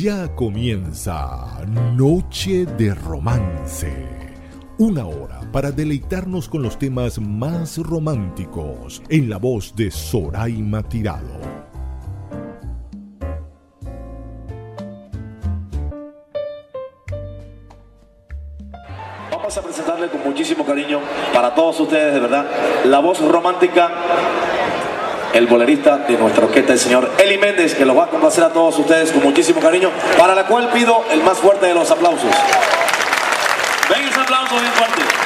Ya comienza Noche de Romance. Una hora para deleitarnos con los temas más románticos en la voz de Soraima Tirado. Vamos a presentarle con muchísimo cariño para todos ustedes, de verdad, la voz romántica el bolerista de nuestra orquesta, el señor Eli Méndez, que lo va a complacer a todos ustedes con muchísimo cariño, para la cual pido el más fuerte de los aplausos. Ven ese aplauso bien fuerte.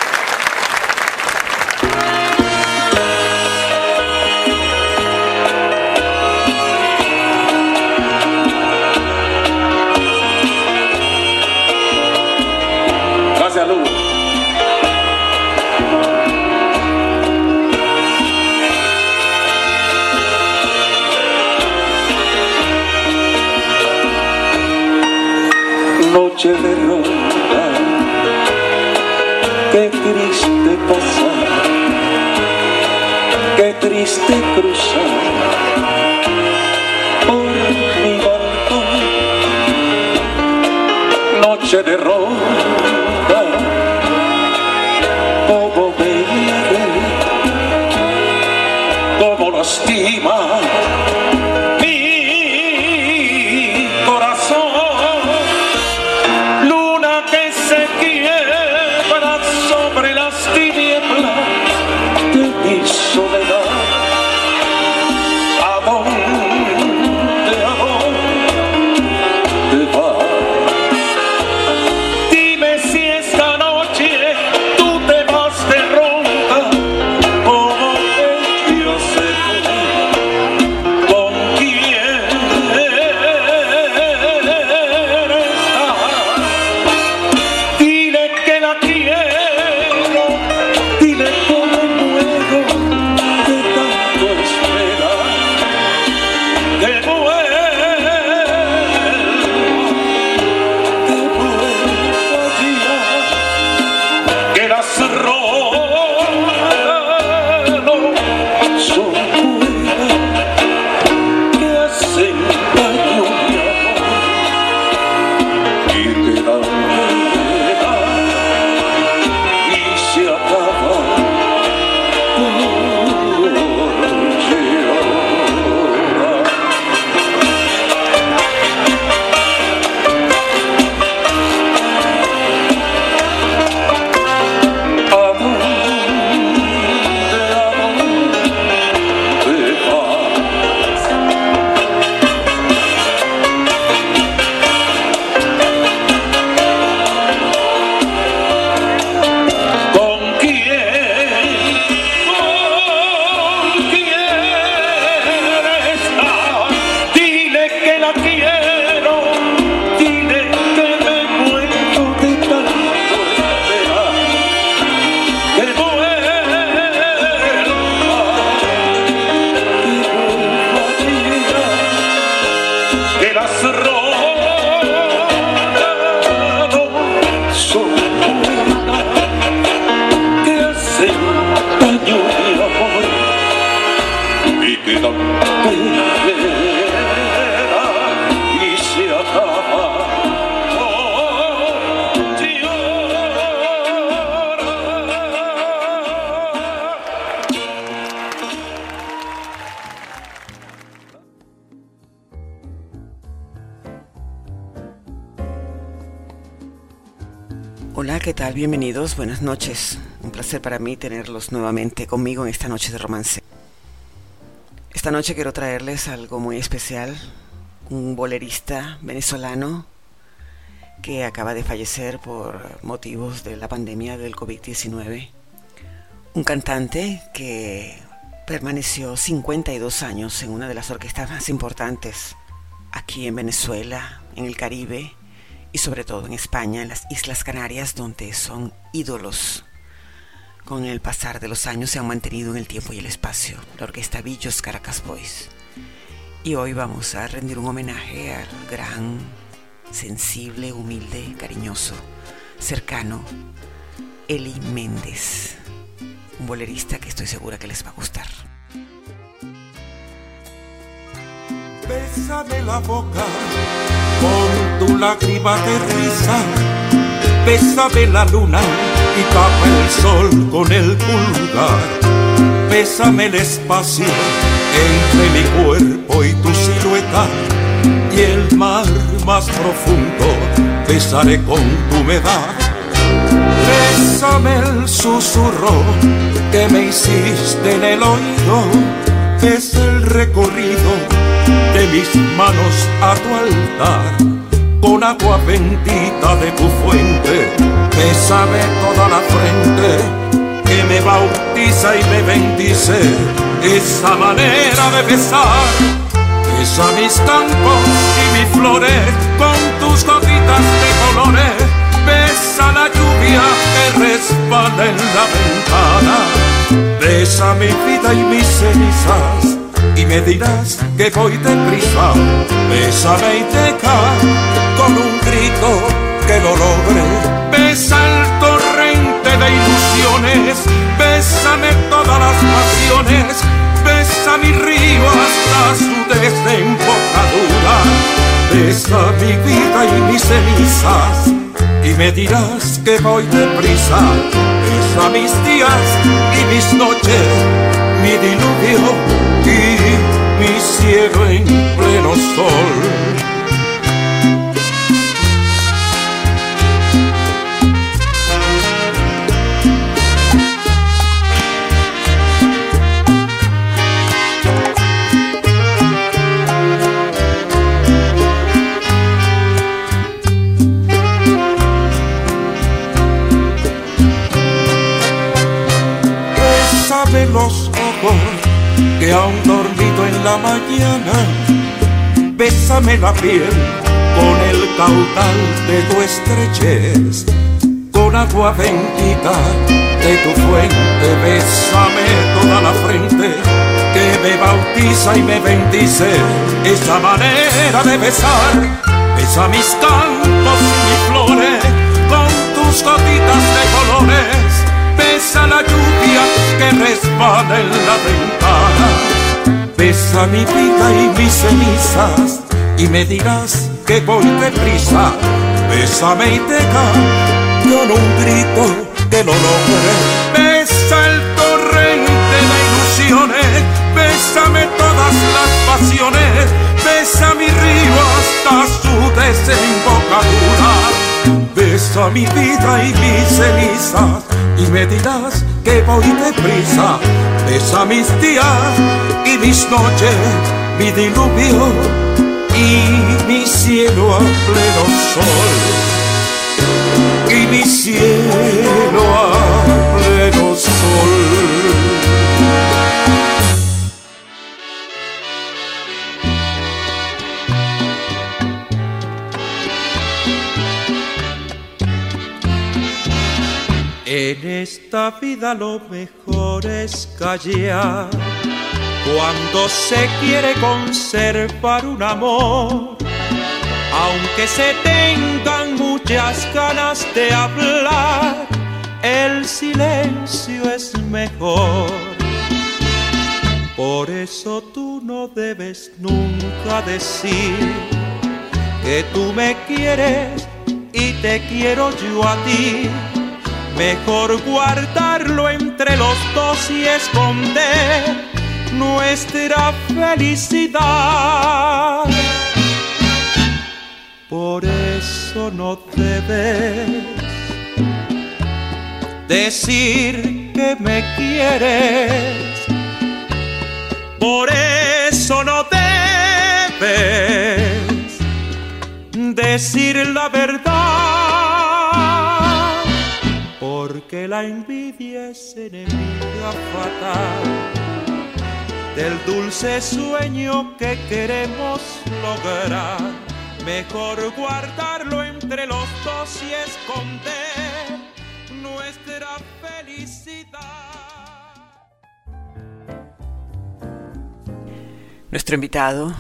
Un placer para mí tenerlos nuevamente conmigo en esta noche de romance. Esta noche quiero traerles algo muy especial, un bolerista venezolano que acaba de fallecer por motivos de la pandemia del COVID-19. Un cantante que permaneció 52 años en una de las orquestas más importantes aquí en Venezuela, en el Caribe y sobre todo en España, en las Islas Canarias, donde son ídolos. Con el pasar de los años se han mantenido en el tiempo y el espacio, la orquesta Villos Caracas Boys. Y hoy vamos a rendir un homenaje al gran, sensible, humilde, cariñoso, cercano, Eli Méndez, un bolerista que estoy segura que les va a gustar. Bésame la boca con tu lágrima de risa, bésame la luna y tapa el sol con el pulgar. Bésame el espacio entre mi cuerpo y tu silueta y el mar más profundo besaré con tu humedad. Bésame el susurro que me hiciste en el oído, es el recorrido de mis manos a tu altar. Con agua bendita de tu fuente, bésame toda la frente que me bautiza y me bendice. Esa manera de besar, besa mis campos y mis flores con tus gotitas de colores. Besa la lluvia que resbala en la ventana. Besa mi vida y mis cenizas y me dirás que voy deprisa. Bésame y deja con un grito que lo logre. Besa el torrente de ilusiones, bésame todas las pasiones, besa mi río hasta su desembocadura. Besa mi vida y mis cenizas y me dirás que voy deprisa. Besa mis días y mis noches, mi diluvio y cielo en pleno sol. Los ojos que aún dormido en la mañana, bésame la piel con el caudal de tu estrechez, con agua bendita de tu fuente, bésame toda la frente. Que me bautiza y me bendice, esa manera de besar, besa mis campos y mis flores con tus gotitas de colores, besa la lluvia que resbala en la ventana. Besa mi vida y mis cenizas y me dirás que voy deprisa. Bésame y deja con un grito que lo logre. Besa el torrente de ilusiones, bésame todas las pasiones, besa mi río hasta su desembocadura. Besa mi vida y mis cenizas y me dirás que voy deprisa. Besa mis días y mis noches, mi diluvio y mi cielo a pleno sol. Y mi cielo a pleno sol. En esta vida lo mejor es callar cuando se quiere conservar un amor, aunque se tengan muchas ganas de hablar, el silencio es mejor. Por eso tú no debes nunca decir que tú me quieres y te quiero yo a ti. Mejor guardarlo entre los dos y esconder nuestra felicidad. Por eso no debes decir que me quieres. Por eso no debes decir la verdad. Porque la envidia es enemiga fatal del dulce sueño que queremos lograr. Mejor guardarlo entre los dos y esconder nuestra felicidad. Nuestro invitado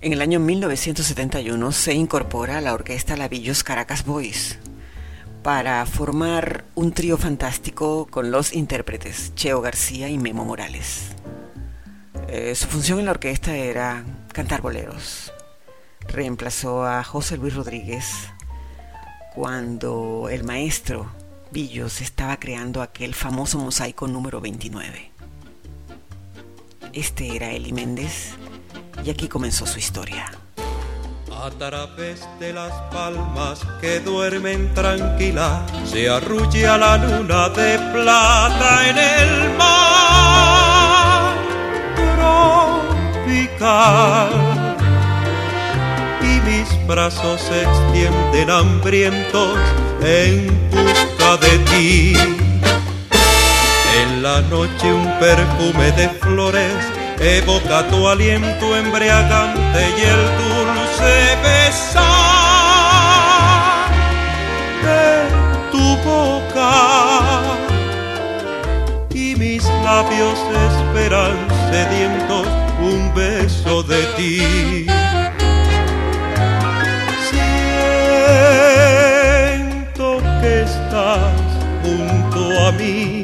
en el año 1971 se incorpora a la orquesta Lavillos Caracas Boys para formar un trío fantástico con los intérpretes Cheo García y Memo Morales. Eh, su función en la orquesta era cantar boleros. reemplazó a José Luis Rodríguez cuando el maestro Villos estaba creando aquel famoso mosaico número 29. Este era Eli Méndez y aquí comenzó su historia. A través de las palmas que duermen tranquila, se arrulla la luna de plata en el mar tropical. Y mis brazos se extienden hambrientos en busca de ti. En la noche un perfume de flores evoca tu aliento embriagante y el dulce besar de tu boca. Y mis labios esperan sedientos un beso de ti. Siento que estás junto a mí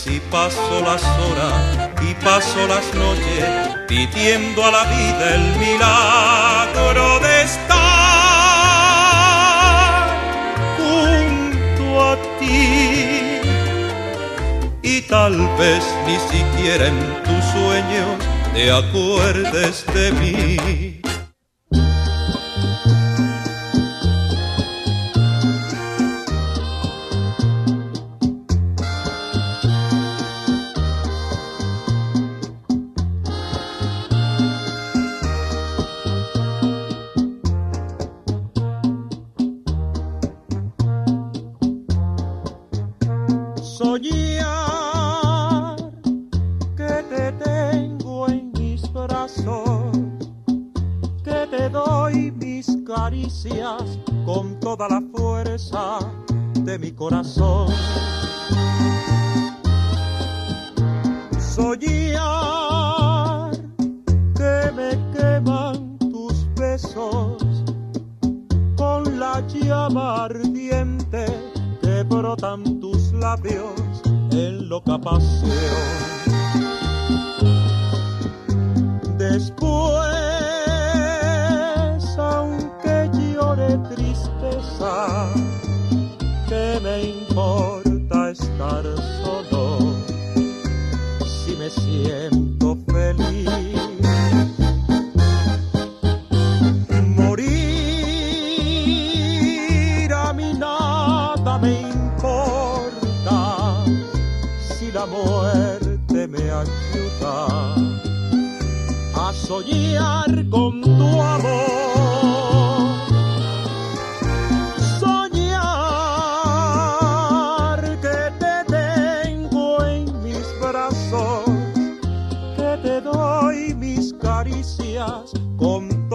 Así paso las horas y paso las noches pidiendo a la vida el milagro de estar junto a ti. Y tal vez ni siquiera en tus sueños te acuerdes de mí.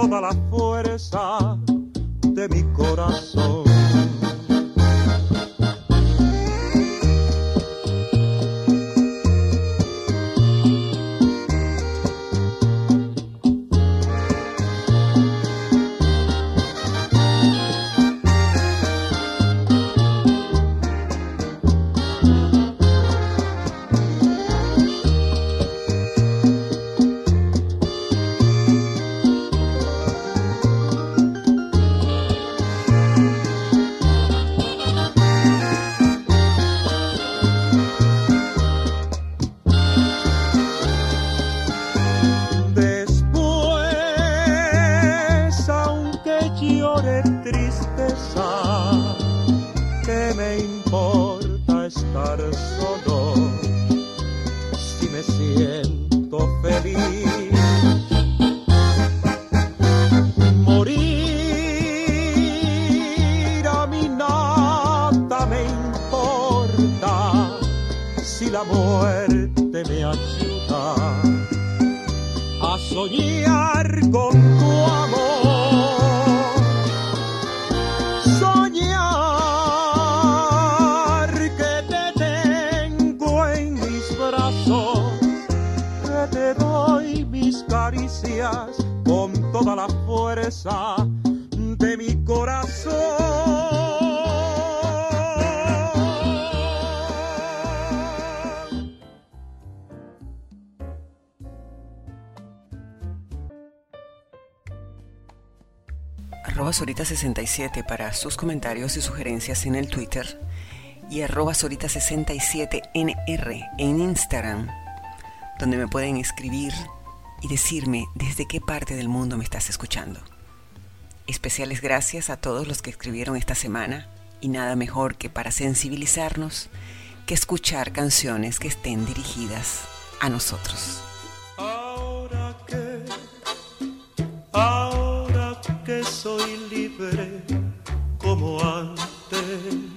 Toda la fuerza de mi corazón. Sorita67 para sus comentarios y sugerencias en el Twitter y arroba Sorita67NR en Instagram, donde me pueden escribir y decirme desde qué parte del mundo me estás escuchando. Especiales gracias a todos los que escribieron esta semana y nada mejor que para sensibilizarnos que escuchar canciones que estén dirigidas a nosotros. Libre como antes.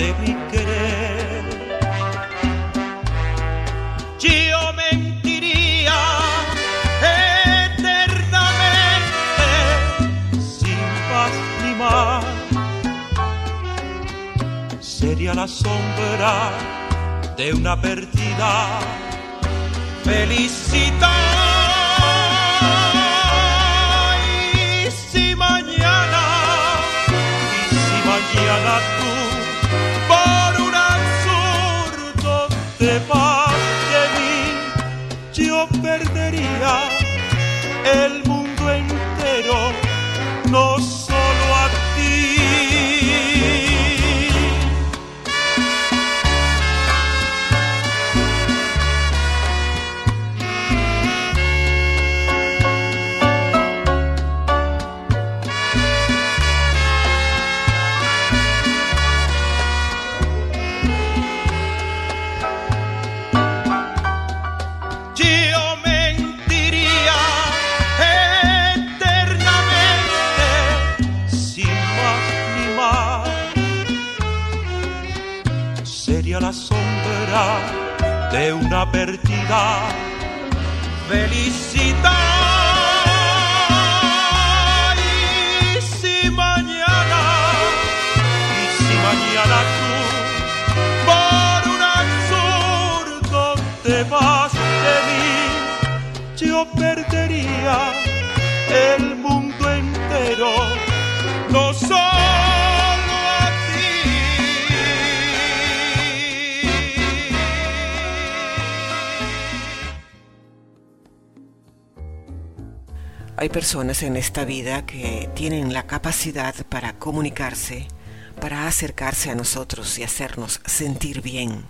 De mi querer. Yo mentiría eternamente sin paz ni más sería la sombra de una perdida felicidad. Y si mañana, y si mañana de mí, yo perdería el mundo una perdida felicidad. Y si mañana, y si mañana tú por un absurdo te vas de mí, yo perdería el mundo entero. No soy Hay personas en esta vida que tienen la capacidad para comunicarse, para acercarse a nosotros y hacernos sentir bien.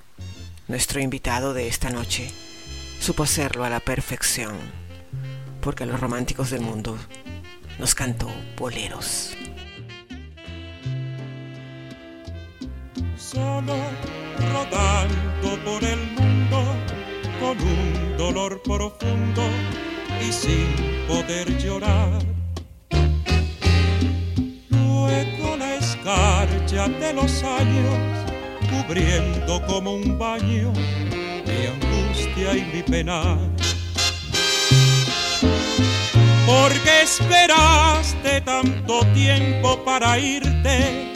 Nuestro invitado de esta noche supo hacerlo a la perfección, porque a los románticos del mundo nos cantó boleros. Solo rodando por el mundo con un dolor profundo y sin poder llorar. Luego la escarcha de los años cubriendo como un baño mi angustia y mi pena. Porque esperaste tanto tiempo para irte,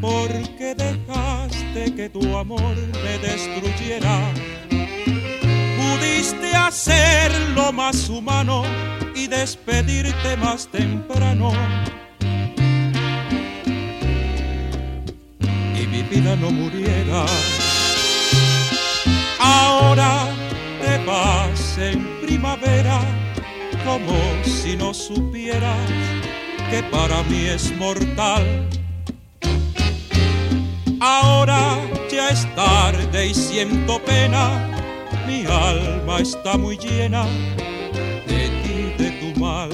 porque dejaste que tu amor me destruyera pudiste hacerlo más humano y despedirte más temprano. Y mi vida no muriera. Ahora te vas en primavera como si no supieras que para mí es mortal. Ahora ya es tarde y siento pena mi alma está muy llena de ti, de tu mal.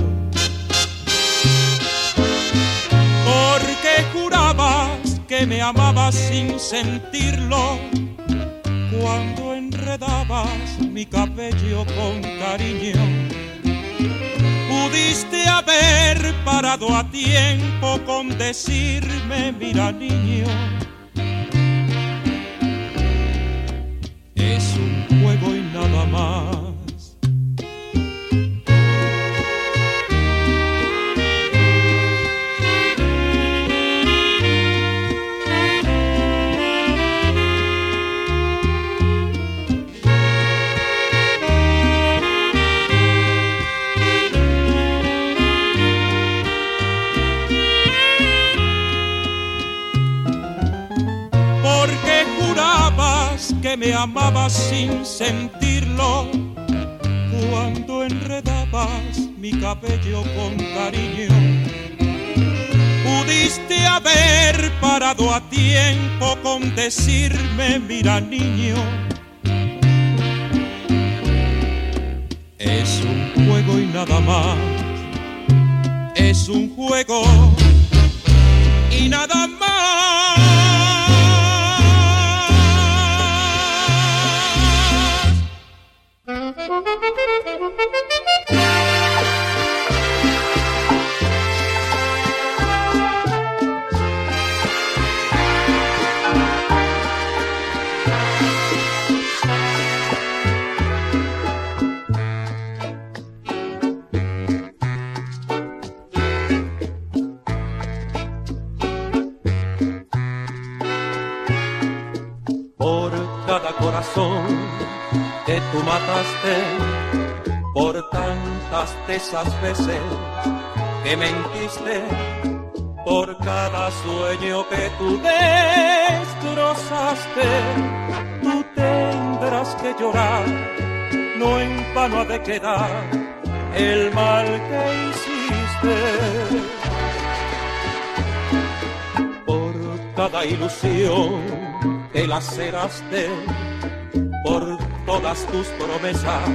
Porque jurabas que me amabas sin sentirlo cuando enredabas mi cabello con cariño. Pudiste haber parado a tiempo con decirme, mira niño nada más. Que me amabas sin sentirlo cuando enredabas mi cabello con cariño. Pudiste haber parado a tiempo con decirme, mira niño, es un juego y nada más, es un juego y nada más. Corazón que tú mataste por tantas de esas veces que mentiste, por cada sueño que tú destrozaste, tú tendrás que llorar, no en vano ha de quedar el mal que hiciste. Por cada ilusión que laceraste, por todas tus promesas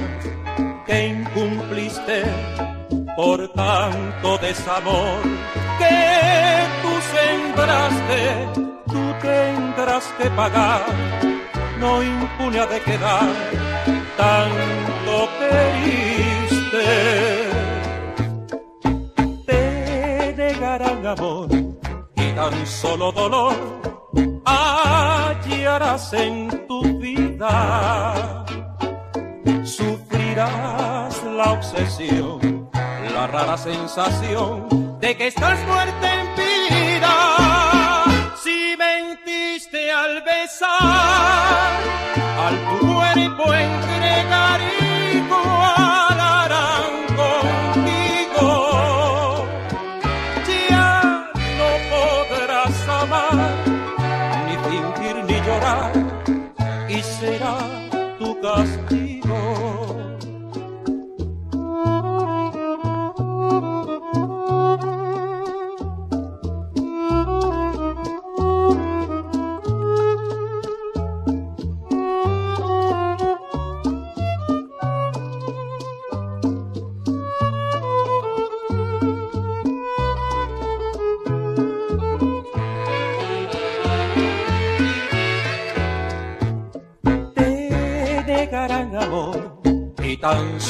que incumpliste por tanto desamor que tú sembraste, tú tendrás que pagar, no impune de quedar tanto queriste. Te negarán amor y tan solo dolor hallarás en tu vida la obsesión, la rara sensación de que estás muerta en vida. Si mentiste al besar, al tu cuerpo entregar igual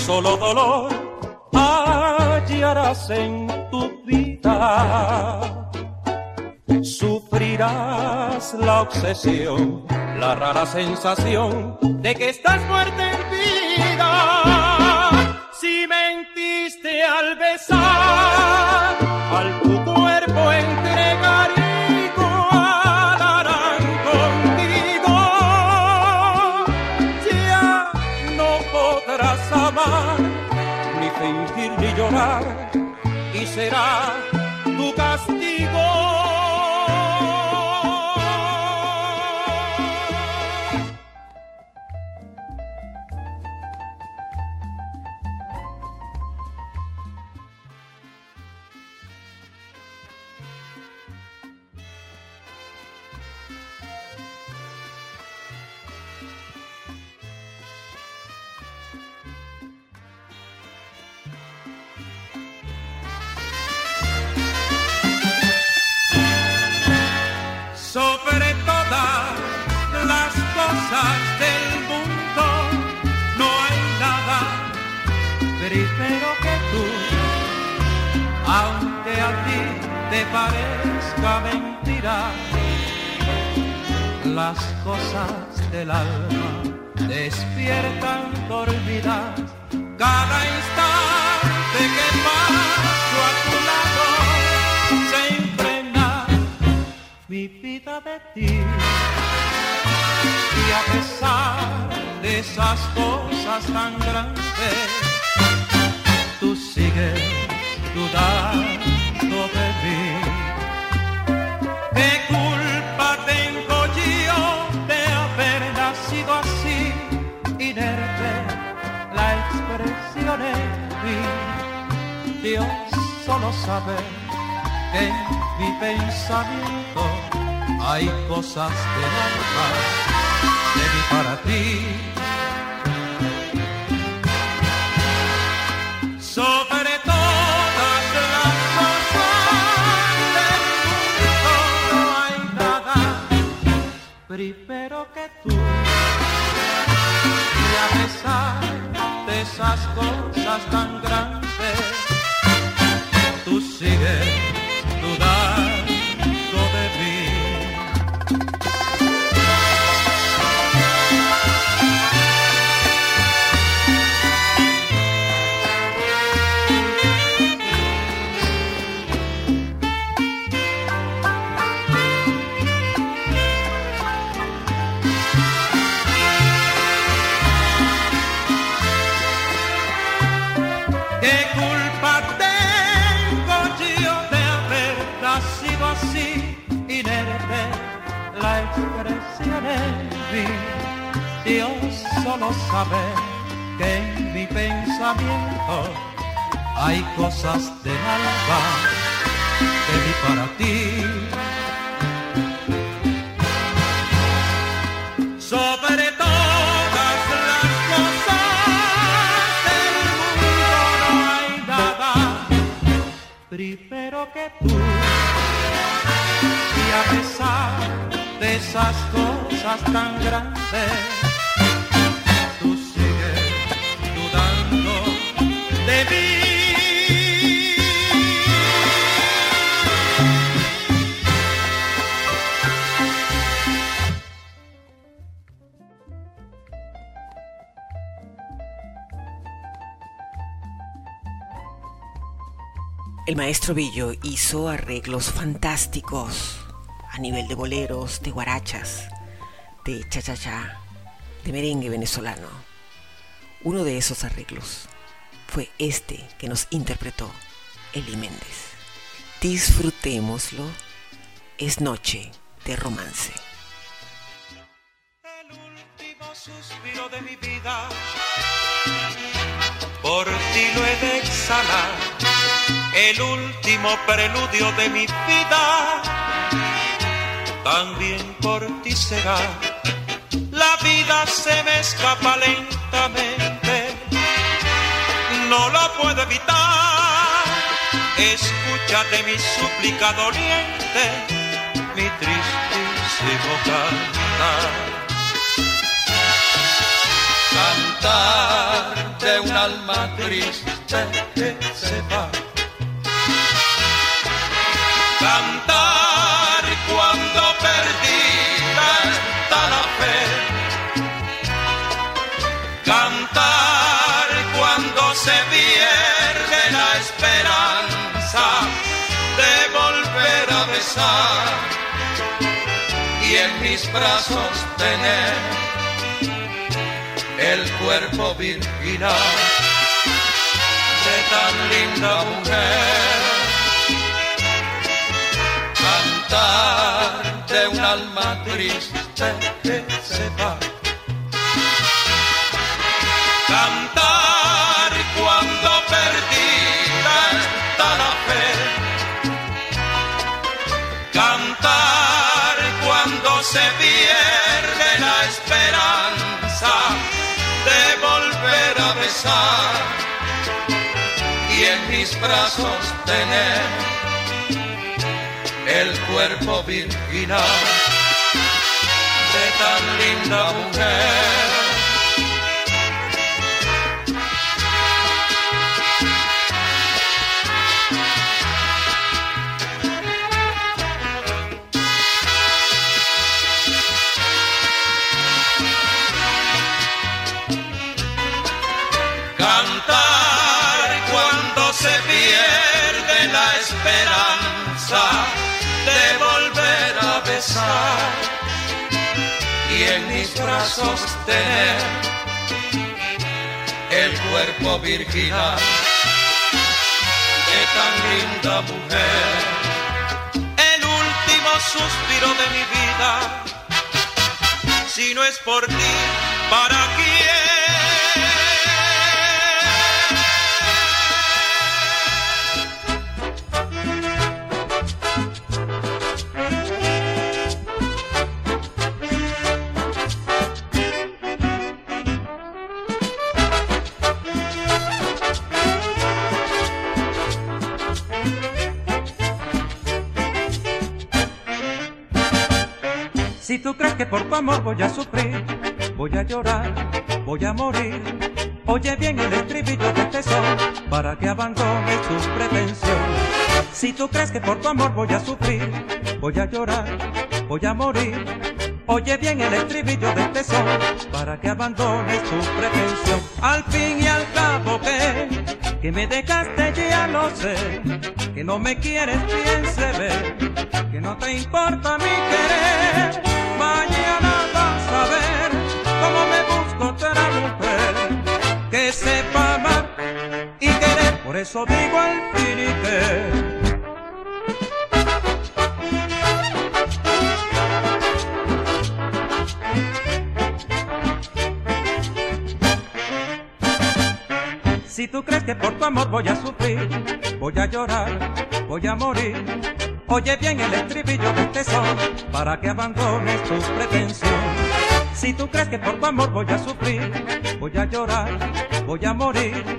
solo dolor hallarás en tu vida. Sufrirás la obsesión, la rara sensación de que estás muerta en vida. Si mentiste al besar, al tu cuerpo entregar y será que en mi pensamiento hay cosas de alma que vi para ti. Sobre todas las cosas del mundo no hay nada primero que tú. Y a pesar de esas cosas tan grandes, El maestro Billo hizo arreglos fantásticos a nivel de boleros, de guarachas, de cha-cha-cha, de merengue venezolano. Uno de esos arreglos fue este que nos interpretó Eli Méndez. Disfrutémoslo, es noche de romance. El último suspiro de mi vida, por ti lo he de exhalar, el último preludio de mi vida también por ti será. La vida se me escapa lentamente, no lo puedo evitar. Escúchate mi súplica doliente, mi tristísimo cantar. Cantar de una alma triste que se va. Cantar cuando perdida está la fe. Cantar cuando se pierde la esperanza de volver a besar y en mis brazos tener el cuerpo virginal de tan linda mujer. Alma triste que se va. Cantar cuando perdida está la fe. Cantar cuando se pierde la esperanza de volver a besar y en mis brazos tener el cuerpo virginal tan linda en mis brazos tener el cuerpo virginal de tan linda mujer. El último suspiro de mi vida, si no es por ti, ¿para quién? Amor voy a sufrir, voy a llorar, voy a morir. Oye bien el estribillo de este son para que abandones tu pretensión. Si tú crees que por tu amor voy a sufrir, voy a llorar, voy a morir. Oye bien el estribillo de este son para que abandones tu pretensión. Al fin y al cabo que, que me dejaste ya lo sé, que no me quieres bien se ve, que no te importa mi querer digo al que. Si tú crees que por tu amor voy a sufrir, voy a llorar, voy a morir Oye bien el estribillo de este son para que abandones tus pretensiones. Si tú crees que por tu amor voy a sufrir, voy a llorar, voy a morir.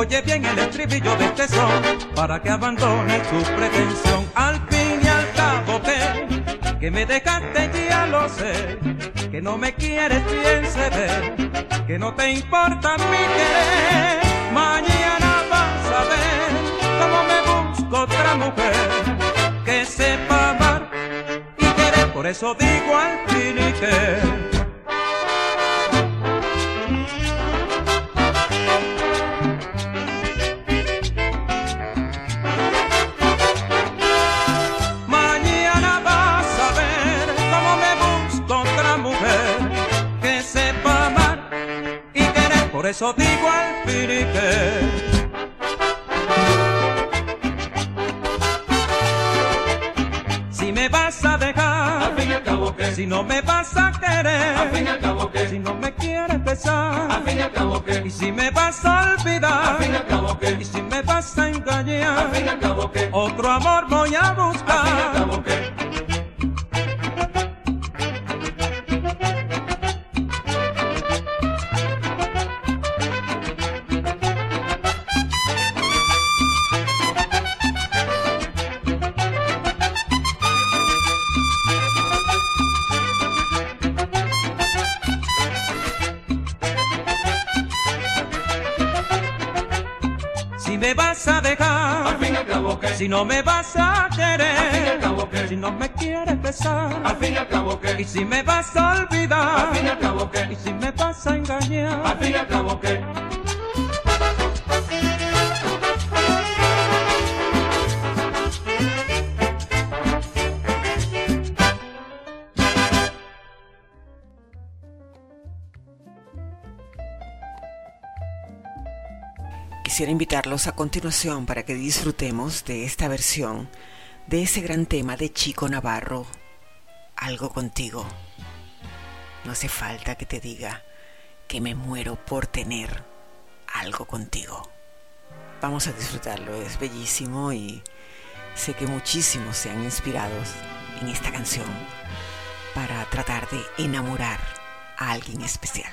Oye bien el estribillo de este son para que abandones tu pretensión. Al fin y al cabo que, que me dejaste ya lo sé, que no me quieres bien se ve, que no te importa mi querer. Mañana vas a ver cómo me busco otra mujer que sepa amar y querer. Por eso digo al fin y que. Eso digo al fin y que. vas a dejar, al fin y al cabo que, si no me vas a querer, al fin y al cabo que, si no me quieres besar, al fin y al cabo que, y si me vas a olvidar, al fin y al cabo que, y si me vas a engañar, al fin y al cabo que, otro amor voy a buscar, al fin y al cabo que. Si no me vas a al fin y al querer, cabo que, si no me quieres besar, al fin y al cabo y que, si me vas a al fin y olvidar, al cabo y que, si me vas a engañar. al fin y al cabo que. Quisiera invitarlos a continuación para que disfrutemos de esta versión de ese gran tema de Chico Navarro, Algo contigo. No hace falta que te diga que me muero por tener algo contigo. Vamos a disfrutarlo, es bellísimo y sé que muchísimos se han inspirado en esta canción para tratar de enamorar a alguien especial.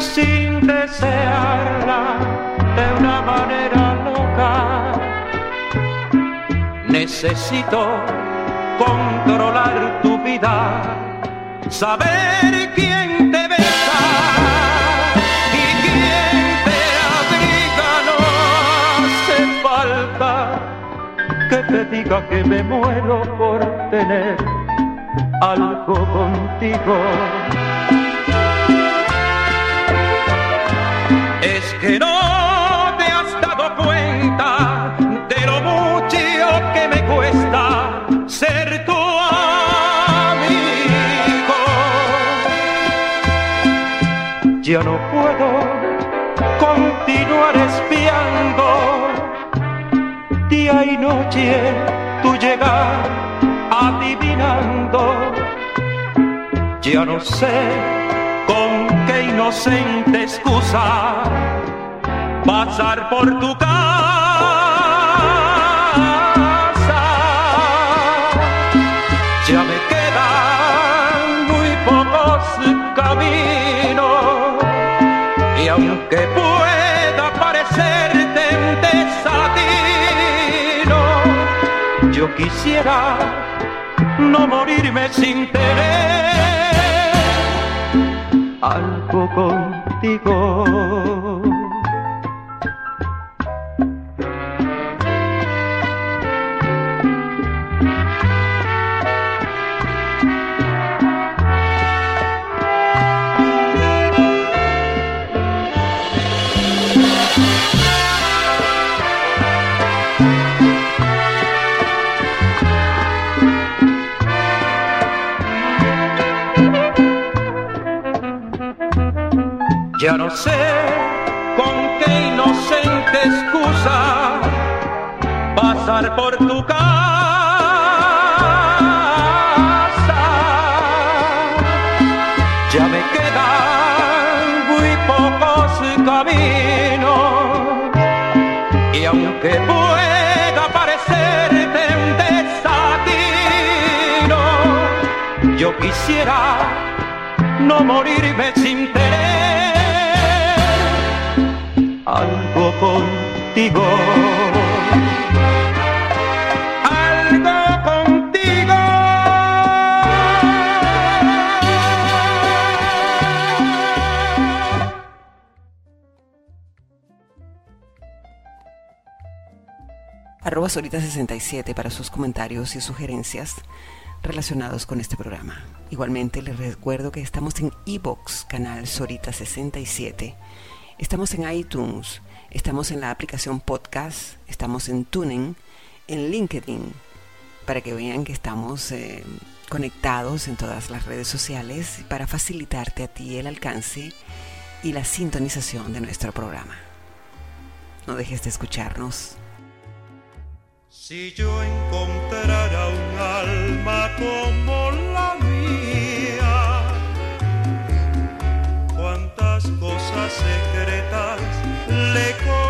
sin desearla de una manera loca. Necesito controlar tu vida, saber quién te besa y quién te abriga. No hace falta que te diga que me muero por tener algo contigo. Que no te has dado cuenta de lo mucho que me cuesta ser tu amigo. Ya no puedo continuar espiando día y noche tu llegar adivinando. Ya no sé con qué inocente excusa pasar por tu casa. Ya me quedan muy pocos caminos y aunque pueda parecerte un desatino, yo quisiera no morirme sin tener algo contigo. Ya no sé con qué inocente excusa pasar por tu casa. Ya me quedan muy pocos caminos y aunque pueda parecerte un desatino, yo quisiera no morirme sin tener algo contigo. Algo contigo. arroba Sorita67 para sus comentarios y sugerencias relacionados con este programa. Igualmente les recuerdo que estamos en iBox, canal Sorita67. Estamos en iTunes, estamos en la aplicación podcast, estamos en Tuning, en LinkedIn, para que vean que estamos eh, conectados en todas las redes sociales para facilitarte a ti el alcance y la sintonización de nuestro programa. No dejes de escucharnos. Si yo encontrara un alma como la mía, le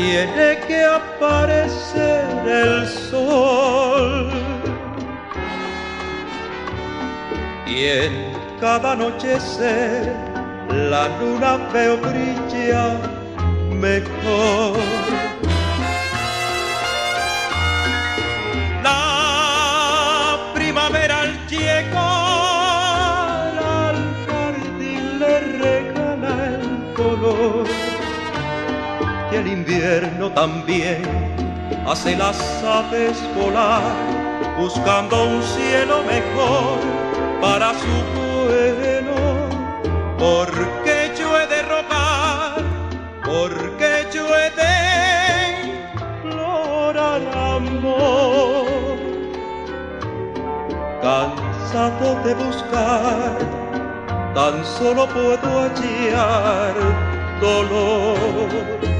tiene que aparecer el sol. Y en cada anochecer la luna veo brillar mejor. Invierno también hace las aves volar buscando un cielo mejor para su vuelo. Porque yo he de rogar, porque yo he de implorar amor. Cansado de buscar, tan solo puedo hallar dolor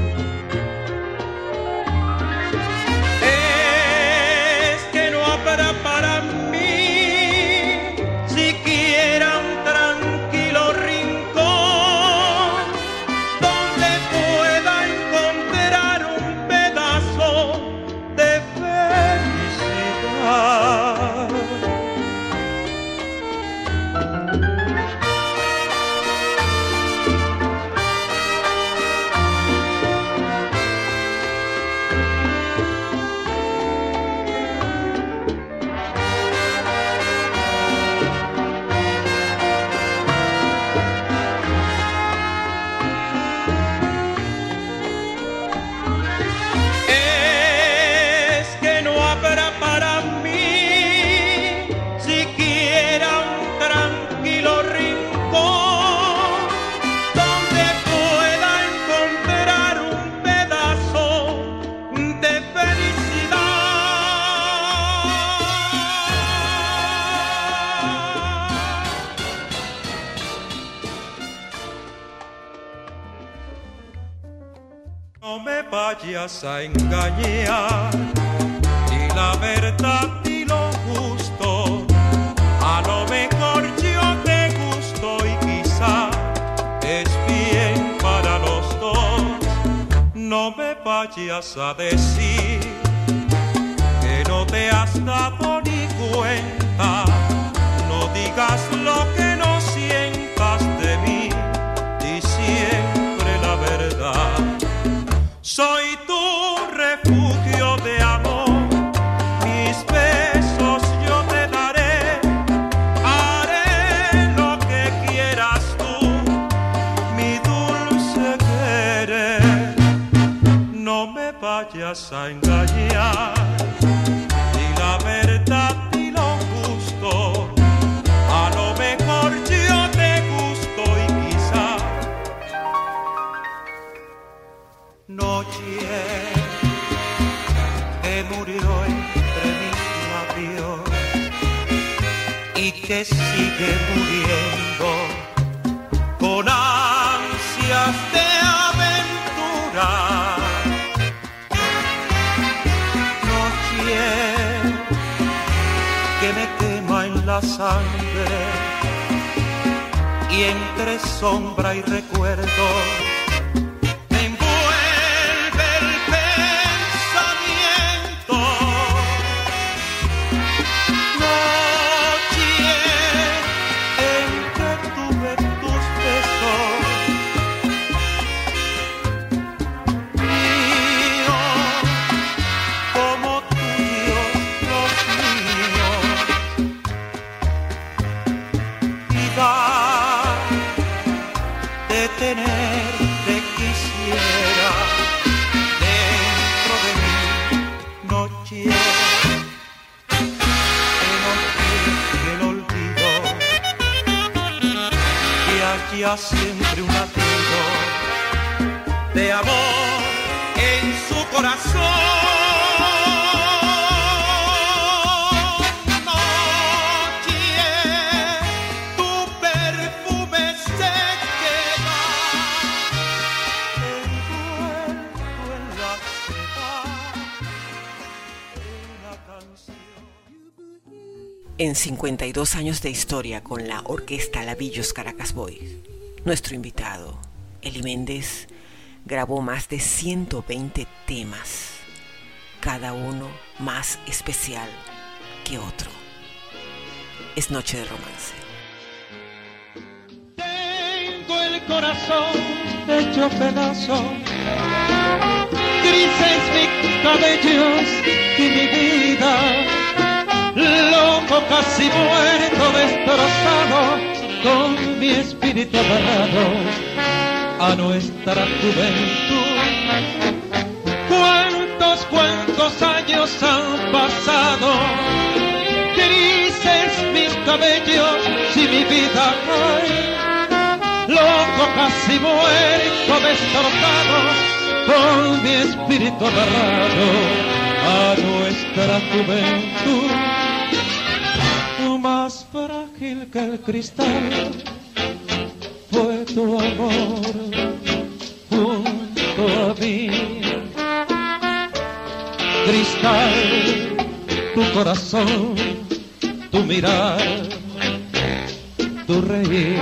En 52 años de historia con la orquesta Lavillos Caracas Boys, nuestro invitado, Eli Méndez, grabó más de 120 temas, cada uno más especial que otro. Es noche de romance. Tengo el corazón hecho pedazo, grises y mi vida loco casi muerto, destrozado, con mi espíritu agarrado a nuestra juventud. ¿Cuántos, cuántos años han pasado? Grises mis cabellos y mi vida hoy, loco casi muerto, destrozado, con mi espíritu agarrado a nuestra juventud frágil que el cristal fue tu amor junto a mí. Cristal, tu corazón, tu mirar, tu reír,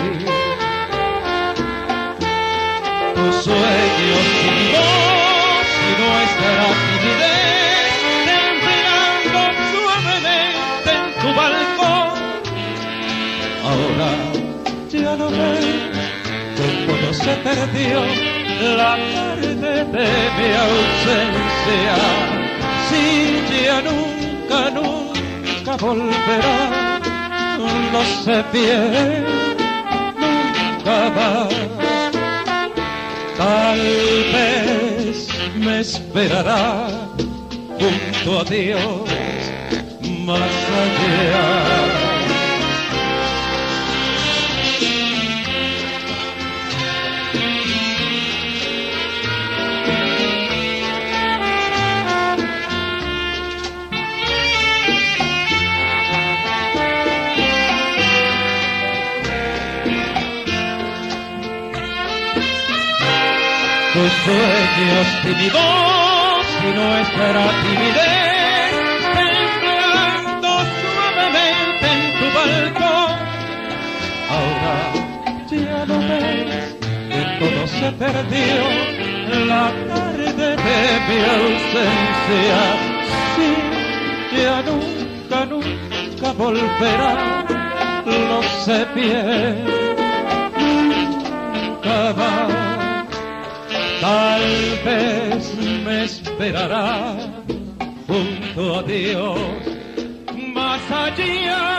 tus sueños sin voz y nuestra se perdió la tarde de mi ausencia. Si ya nunca, nunca volverá, no se pierde nunca más. Tal vez me esperará junto a Dios más allá. Tus sueños tímidos y nuestra timidez temblando suavemente en tu balcón. Ahora ya lo ves que todo se perdió la tarde de mi ausencia. Sí, ya nunca, nunca volverá, lo sé bien, nunca más. Tal vez me esperará junto a Dios más allá.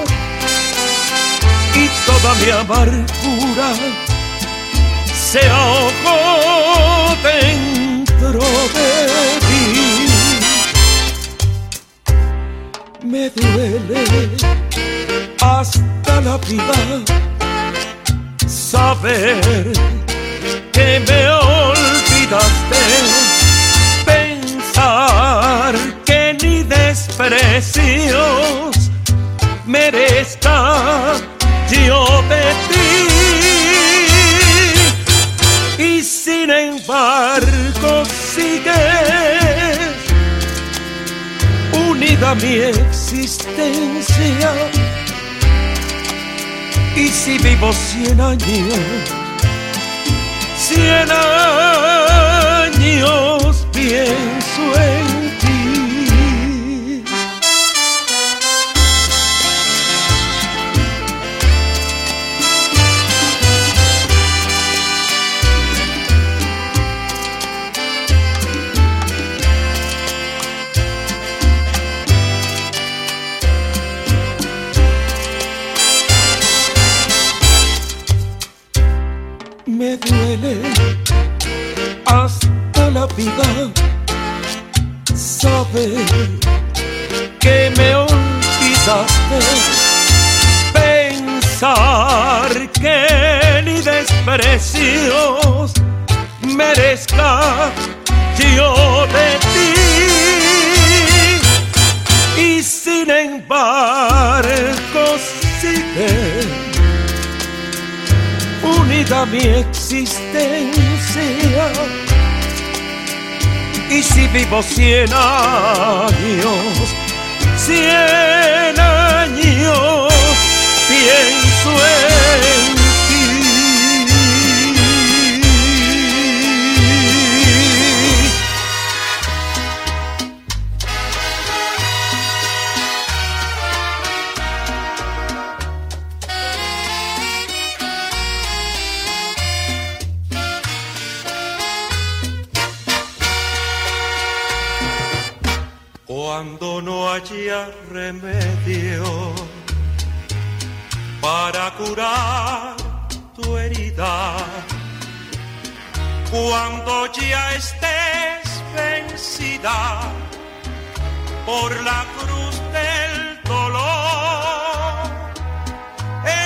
toda mi amargura se ahogó dentro de ti. Me duele hasta la vida saber que me olvidaste, pensar que ni desprecios merezca unida a mi existencia. Y si vivo cien años, cien años pienso hasta la vida sabe que me olvidaste. Pensar que ni desprecios merezca yo de ti. Y sin embargo sigue unida mi existencia. Y si vivo cien años, cien años, pienso en haya remedio para curar tu herida, cuando ya estés vencida por la cruz del dolor,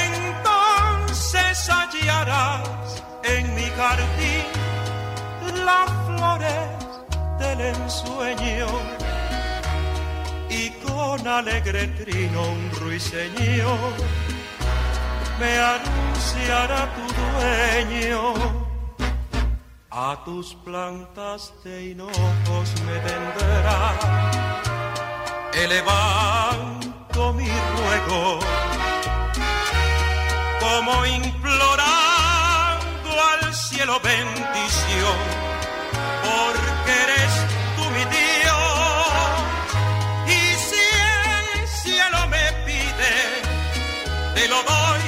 entonces hallarás en mi jardín las flores del ensueño con alegre trino un ruiseñor me anunciará tu dueño. A tus plantas de hinojos me tendrá, elevando mi ruego, como implorando al cielo bendición, porque eres te lo doy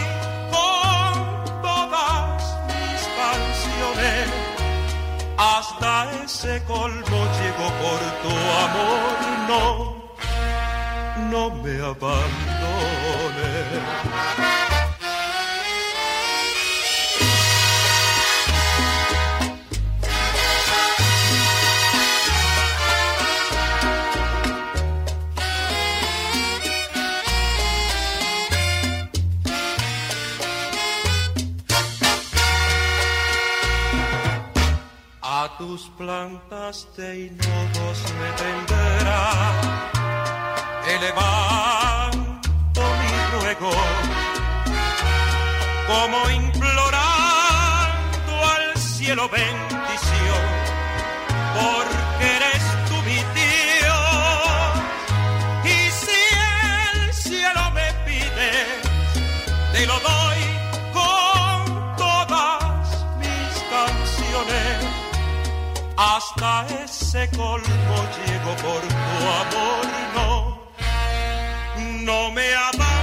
con todas mis canciones. Hasta ese colmo llego por tu amor, no, no me abandones. Tus plantas de hinojos me tendrá, elevando mi ruego, como implorando al cielo bendición, porque Hasta ese colmo llego por tu amor, no, me abandones.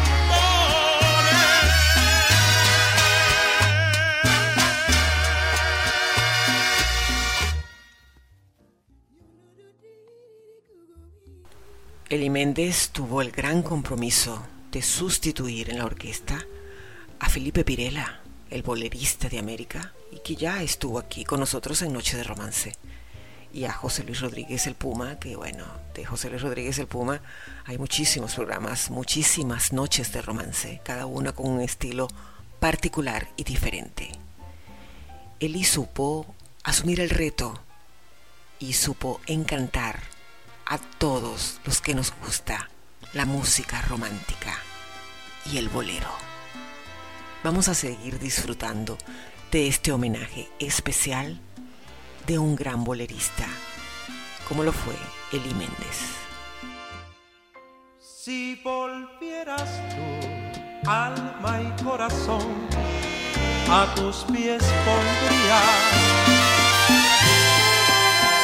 Eli Méndez tuvo el gran compromiso de sustituir en la orquesta a Felipe Pirela, el bolerista de América, y que ya estuvo aquí con nosotros en Noche de Romance. Y a José Luis Rodríguez el Puma, que bueno, de José Luis Rodríguez el Puma hay muchísimos programas, muchísimas noches de romance, cada una con un estilo particular y diferente. Eli supo asumir el reto y supo encantar a todos los que nos gusta la música romántica y el bolero. Vamos a seguir disfrutando de este homenaje especial de un gran bolerista, como lo fue Eli Méndez. Si volvieras tú, alma y corazón, a tus pies pondría.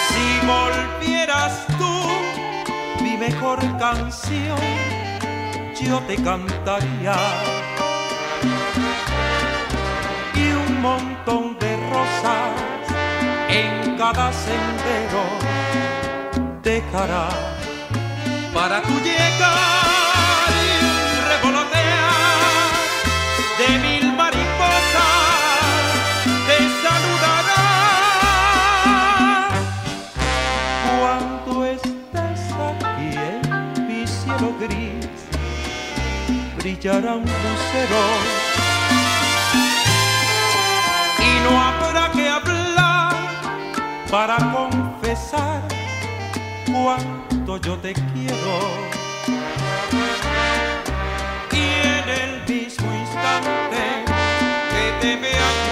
Si volvieras tú, mi mejor canción, yo te cantaría. Y un montón de rosas cada sendero dejará para tu llegar y revolotear de mil mariposas te saludará. Cuando estés aquí en mi cielo gris brillará un lucero. Y no para confesar cuánto yo te quiero. Y en el mismo instante que te vea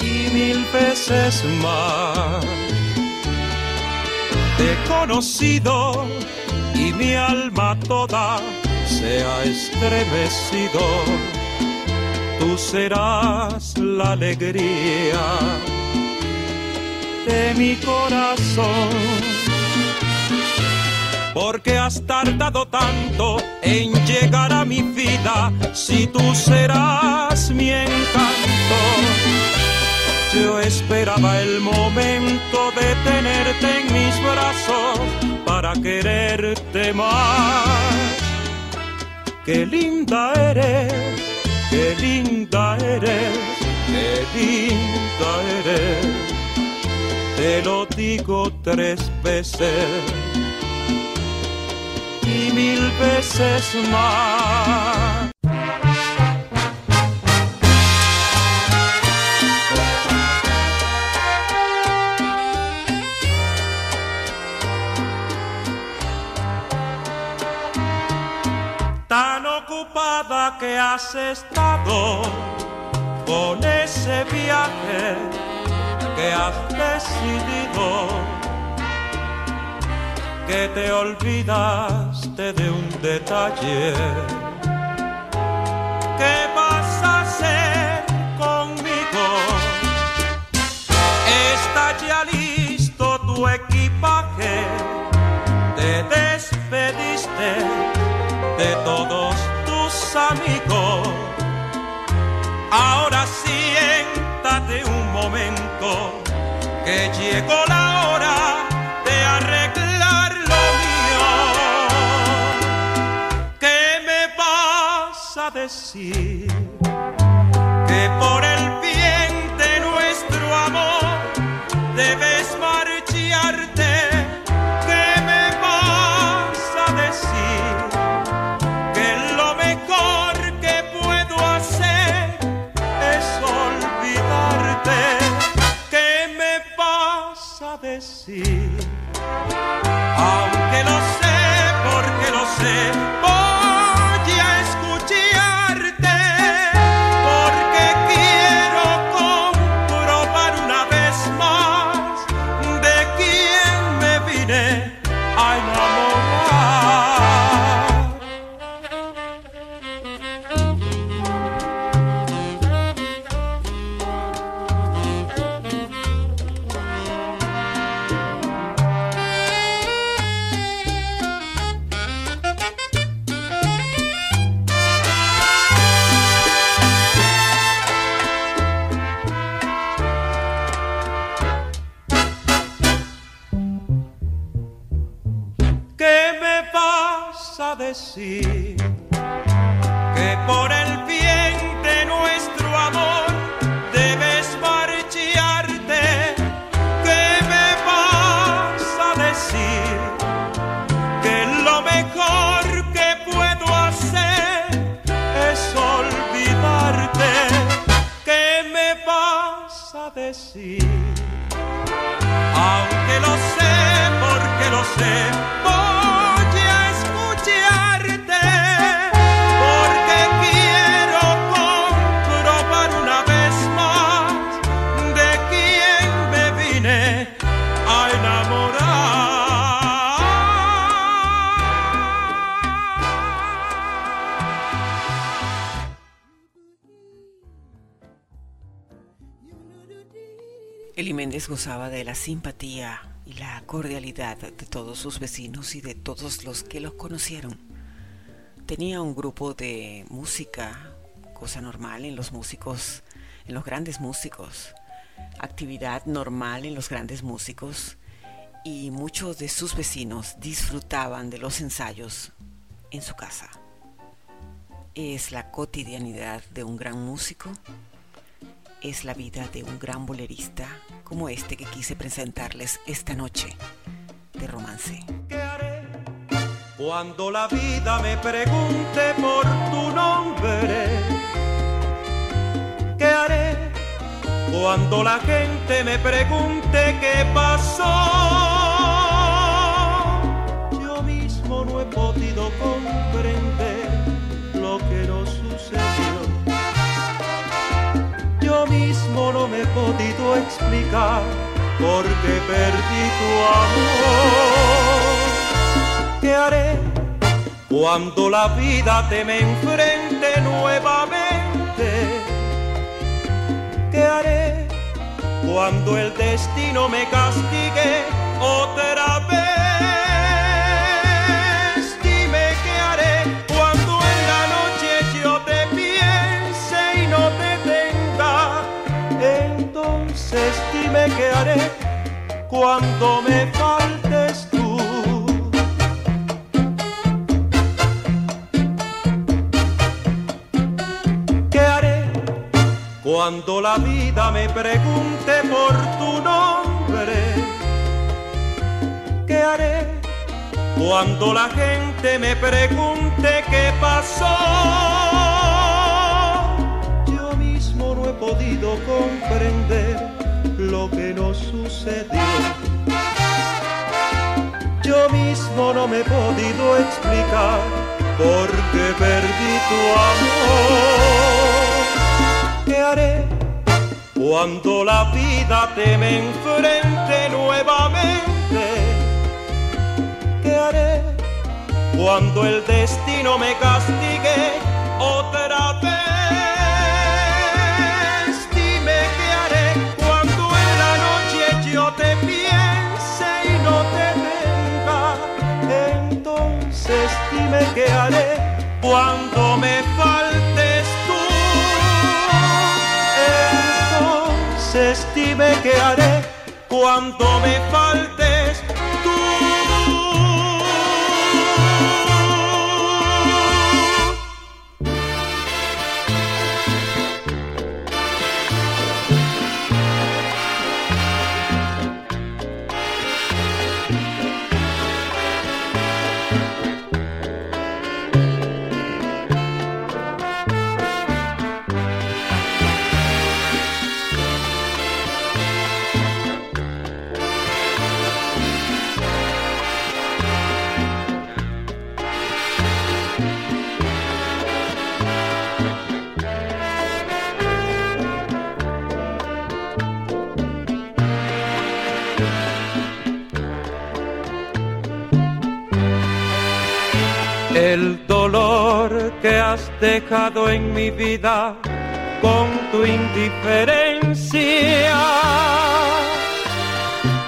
y mil veces más. Te he conocido y mi alma toda se ha estremecido. Tú serás la alegría de mi corazón. Porque has tardado tanto en llegar a mi vida si tú serás mi encanto. Yo esperaba el momento de tenerte en mis brazos para quererte más. Qué linda eres, qué linda eres, qué linda eres te lo digo tres veces y mil veces más. Tan ocupada que has estado con ese viaje que has decidido que te olvidaste de un detalle. ¿Qué vas a hacer conmigo? Está ya listo tu equipaje, te despediste de todos tus amigos. Ahora siéntate un momento que llegó la hora decir? Que por el bien de nuestro amor debes marcharte. ¿Qué me vas a decir? Que lo mejor que puedo hacer es olvidarte. ¿Qué me vas a decir? Aunque lo Méndez gozaba de la simpatía y la cordialidad de todos sus vecinos y de todos los que los conocieron. Tenía un grupo de música, cosa normal en los músicos, en los grandes músicos, actividad normal en los grandes músicos, y muchos de sus vecinos disfrutaban de los ensayos en su casa. Es la cotidianidad de un gran músico es la vida de un gran bolerista como este que quise presentarles esta noche de romance. ¿Qué haré cuando la vida me pregunte por tu nombre? ¿Qué haré cuando la gente me pregunte qué pasó? Explicar por qué perdí tu amor. ¿Qué haré cuando la vida te me enfrente nuevamente? ¿Qué haré cuando el destino me castigue otra vez? Cuando me faltes tú. ¿Qué haré cuando la vida me pregunte por tu nombre? ¿Qué haré cuando la gente me pregunte qué pasó? Yo mismo no he podido comprender lo que nos sucedió. Yo mismo no me he podido explicar por qué perdí tu amor. ¿Qué haré cuando la vida te me enfrente nuevamente? ¿Qué haré cuando el destino me castigue otra vez? Qué haré cuando me faltes tú. Entonces dime qué haré cuando me faltes dejado en mi vida con tu indiferencia.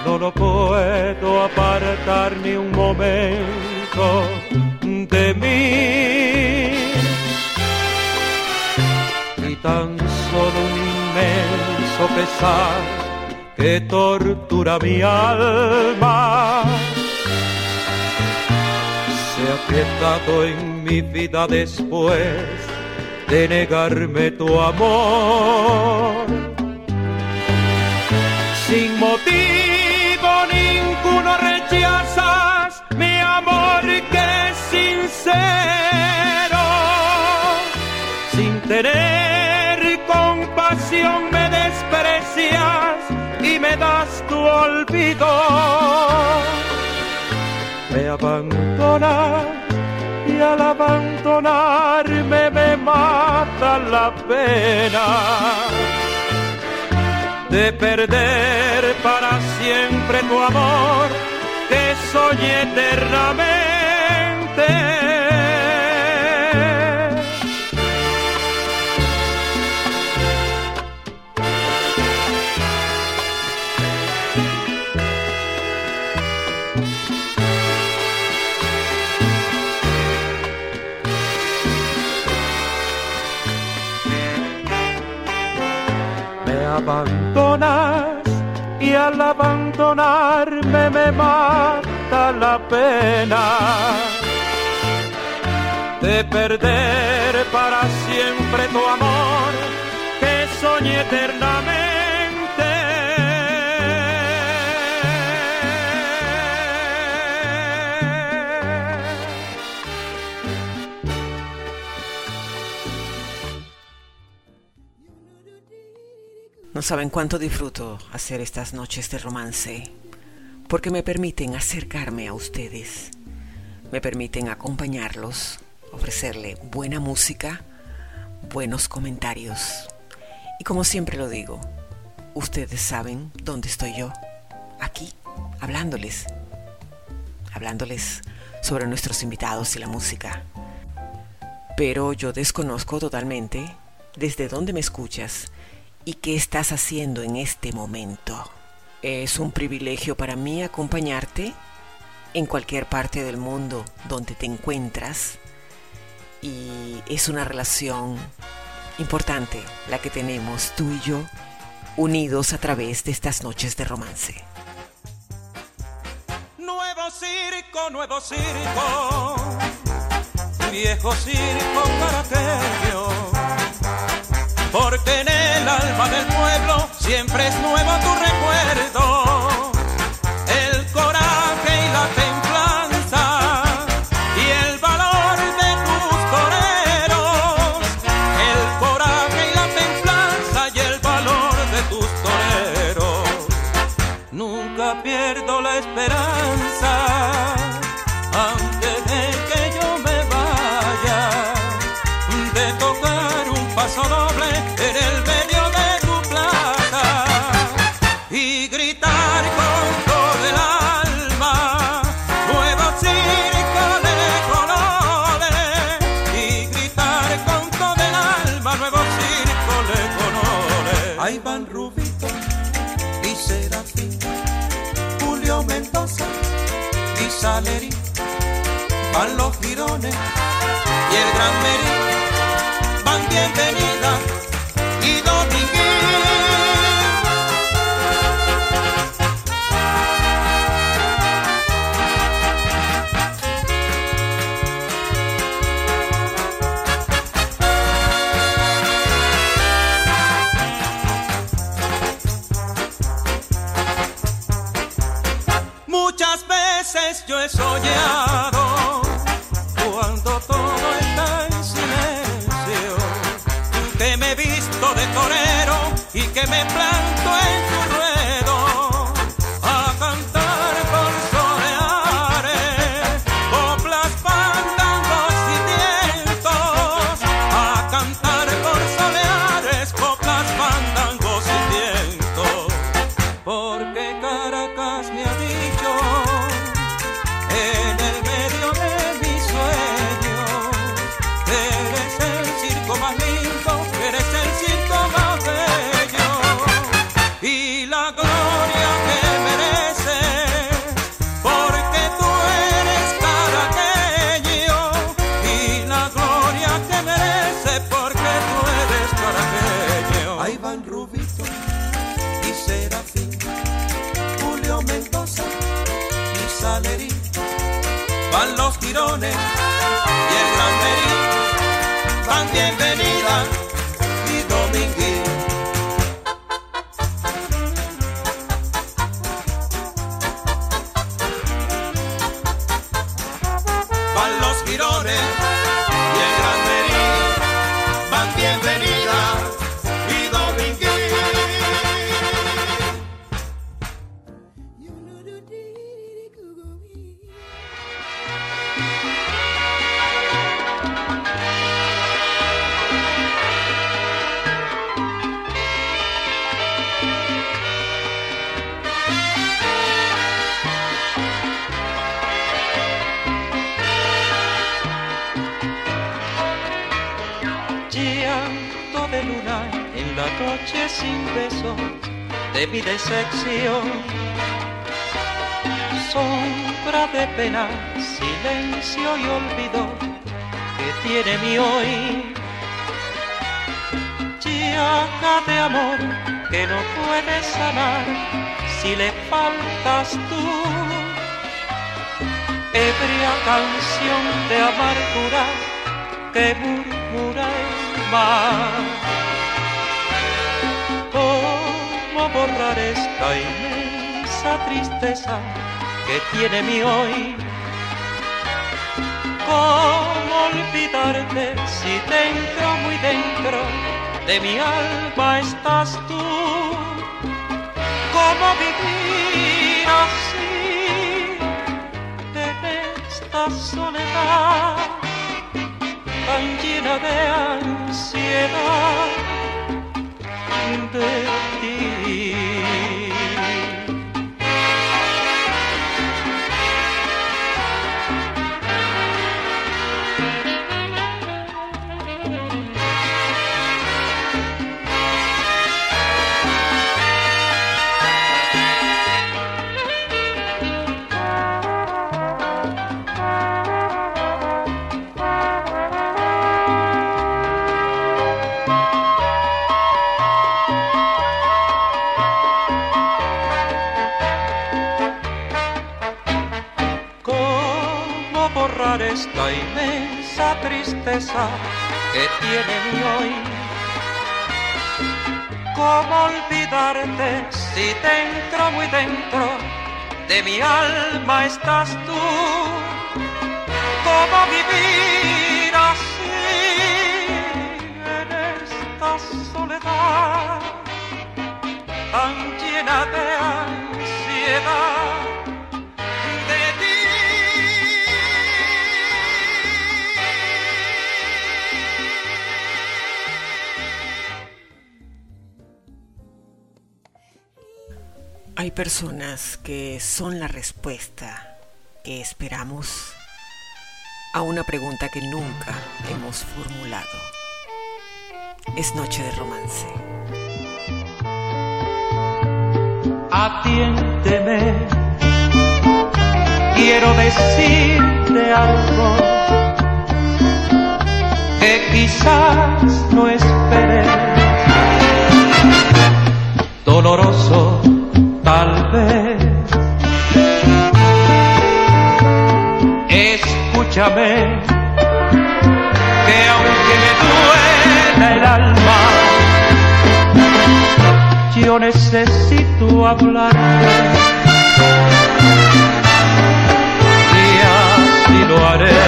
No lo puedo apartar ni un momento de mí. Y tan solo un inmenso pesar que tortura mi alma se ha aprietado en mi vida después de negarme tu amor. Sin motivo ninguno rechazas mi amor que es sincero. Sin tener compasión me desprecias y me das tu olvido. Me abandonas al abandonarme me mata la pena de perder para siempre tu amor que soñé eternamente. Abandonas y al abandonarme me mata la pena de perder para siempre tu amor que soñé eternamente. Saben cuánto disfruto hacer estas noches de romance, porque me permiten acercarme a ustedes, me permiten acompañarlos, ofrecerle buena música, buenos comentarios. Y como siempre lo digo, ustedes saben dónde estoy yo, aquí, hablándoles, hablándoles sobre nuestros invitados y la música. Pero yo desconozco totalmente desde dónde me escuchas y qué estás haciendo en este momento. Es un privilegio para mí acompañarte en cualquier parte del mundo donde te encuentras y es una relación importante la que tenemos tú y yo unidos a través de estas noches de romance. Nuevo circo, nuevo circo, viejo circo aquello porque en el alma del pueblo siempre es nuevo tu recuerdo. Van los girones y el gran Merí van bienvenida que me inmensa tristeza que tiene mi hoy? ¿Cómo olvidarte si dentro, muy dentro de mi alma estás tú? ¿Cómo vivir así en esta soledad? tan llena de ansiedad de ti. Tristeza que tiene mi hoy? ¿Cómo olvidarte si dentro, muy dentro de mi alma estás tú? ¿Cómo vivir así en esta soledad tan llena de ansiedad? Hay personas que son la respuesta que esperamos a una pregunta que nunca hemos formulado. Es noche de romance. Atiéndeme, quiero decirte algo que quizás no esperé. Doloroso, tal vez. Escúchame, que aunque me duela el alma, yo necesito hablarte y así lo haré.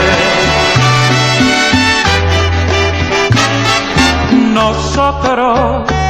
Nosotros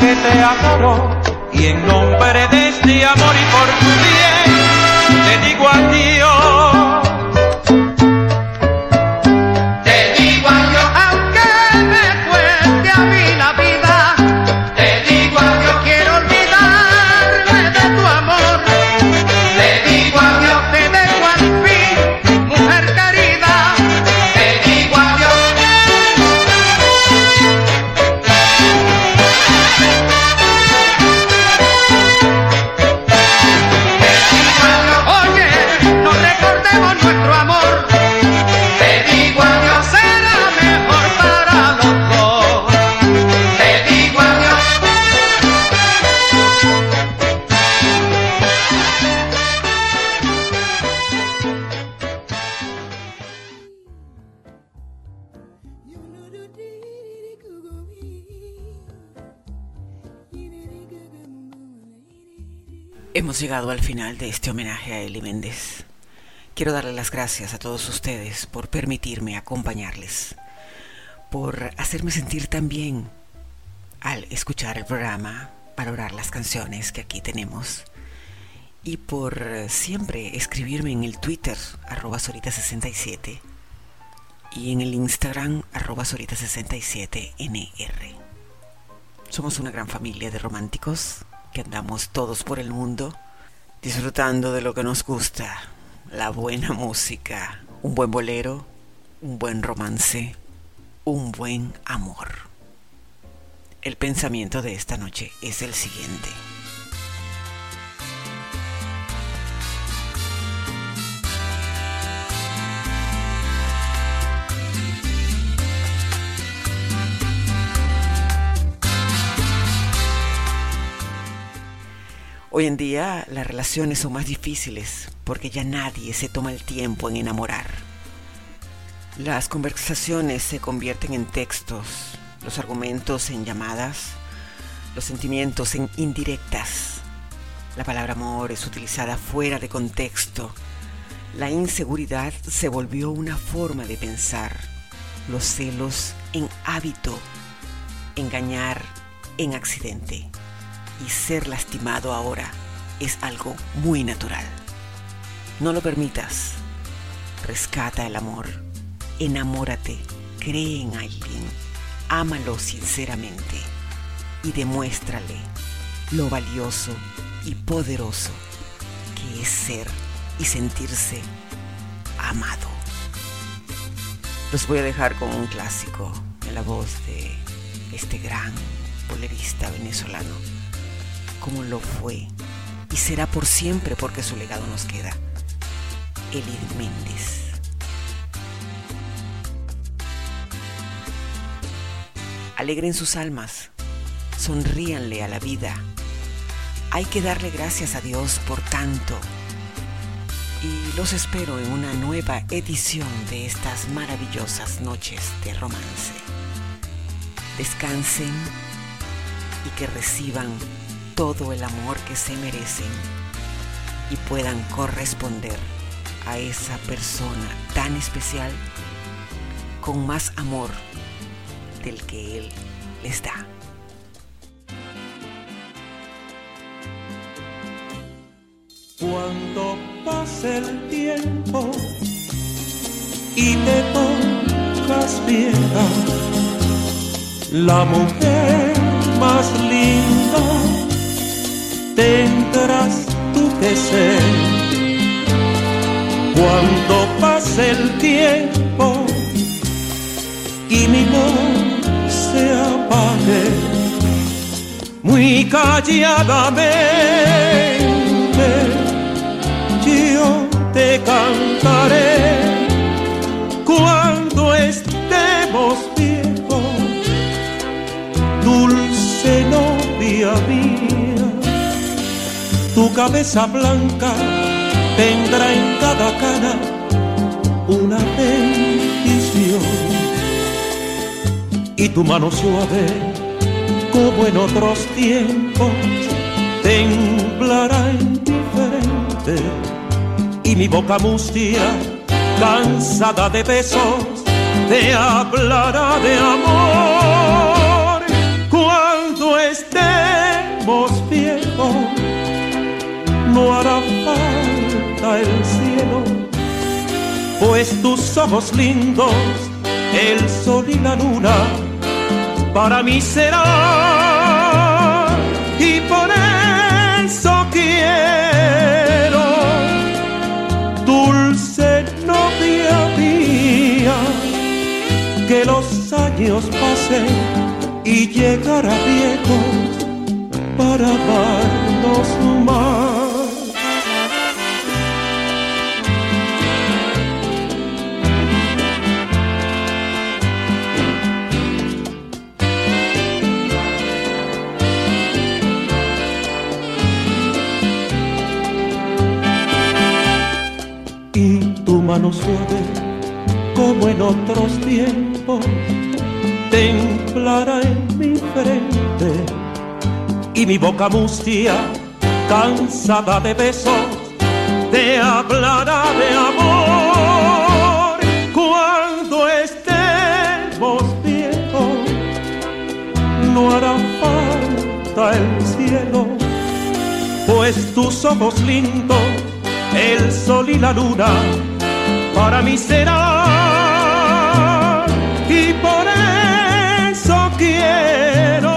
que te adoro este homenaje a Eli Méndez. Quiero darle las gracias a todos ustedes por permitirme acompañarles, por hacerme sentir tan bien al escuchar el programa, valorar las canciones que aquí tenemos y por siempre escribirme en el Twitter arroba Sorita67 y en el Instagram arroba Sorita67NR. Somos una gran familia de románticos que andamos todos por el mundo disfrutando de lo que nos gusta, la buena música, un buen bolero, un buen romance, un buen amor. El pensamiento de esta noche es el siguiente. Hoy en día las relaciones son más difíciles porque ya nadie se toma el tiempo en enamorar. Las conversaciones se convierten en textos, los argumentos en llamadas, los sentimientos en indirectas. La palabra amor es utilizada fuera de contexto. La inseguridad se volvió una forma de pensar. Los celos en hábito. Engañar en accidente y ser lastimado ahora es algo muy natural. No lo permitas. Rescata el amor. Enamórate. Cree en alguien. Ámalo sinceramente y demuéstrale lo valioso y poderoso que es ser y sentirse amado. Los voy a dejar con un clásico en la voz de este gran bolerista venezolano como lo fue y será por siempre porque su legado nos queda. Eli Méndez. Alegren sus almas, sonríanle a la vida. Hay que darle gracias a Dios por tanto. Y los espero en una nueva edición de estas maravillosas noches de romance. Descansen y que reciban todo el amor que se merecen y puedan corresponder a esa persona tan especial con más amor del que Él les da. Cuando pase el tiempo y te pongas vieja, la mujer más linda tendrás tú que ser. Cuando pase el tiempo y mi voz se apague, muy calladamente yo te cantaré cabeza blanca tendrá en cada cara una bendición. Y tu mano suave, como en otros tiempos, temblará indiferente. Y mi boca mustia, cansada de besos, te hablará de amor. Cuando estemos no hará falta el cielo, pues tus ojos lindos, el sol y la luna, para mí será y por eso quiero dulce novia mía que los años pasen y llegar a viejos para darnos más. Mano suave, como en otros tiempos, templará en mi frente y mi boca mustia, cansada de besos, te hablará de amor cuando estemos viejos. No hará falta el cielo, pues tus ojos lindos, el sol y la luna, para mí serán y por eso quiero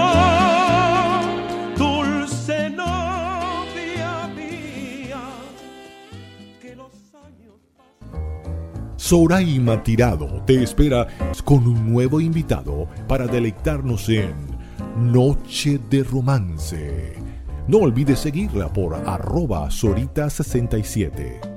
dulce novia mía que los años Soraima Tirado te espera con un nuevo invitado para deleitarnos en Noche de Romance. No olvides seguirla por arroba Sorita67.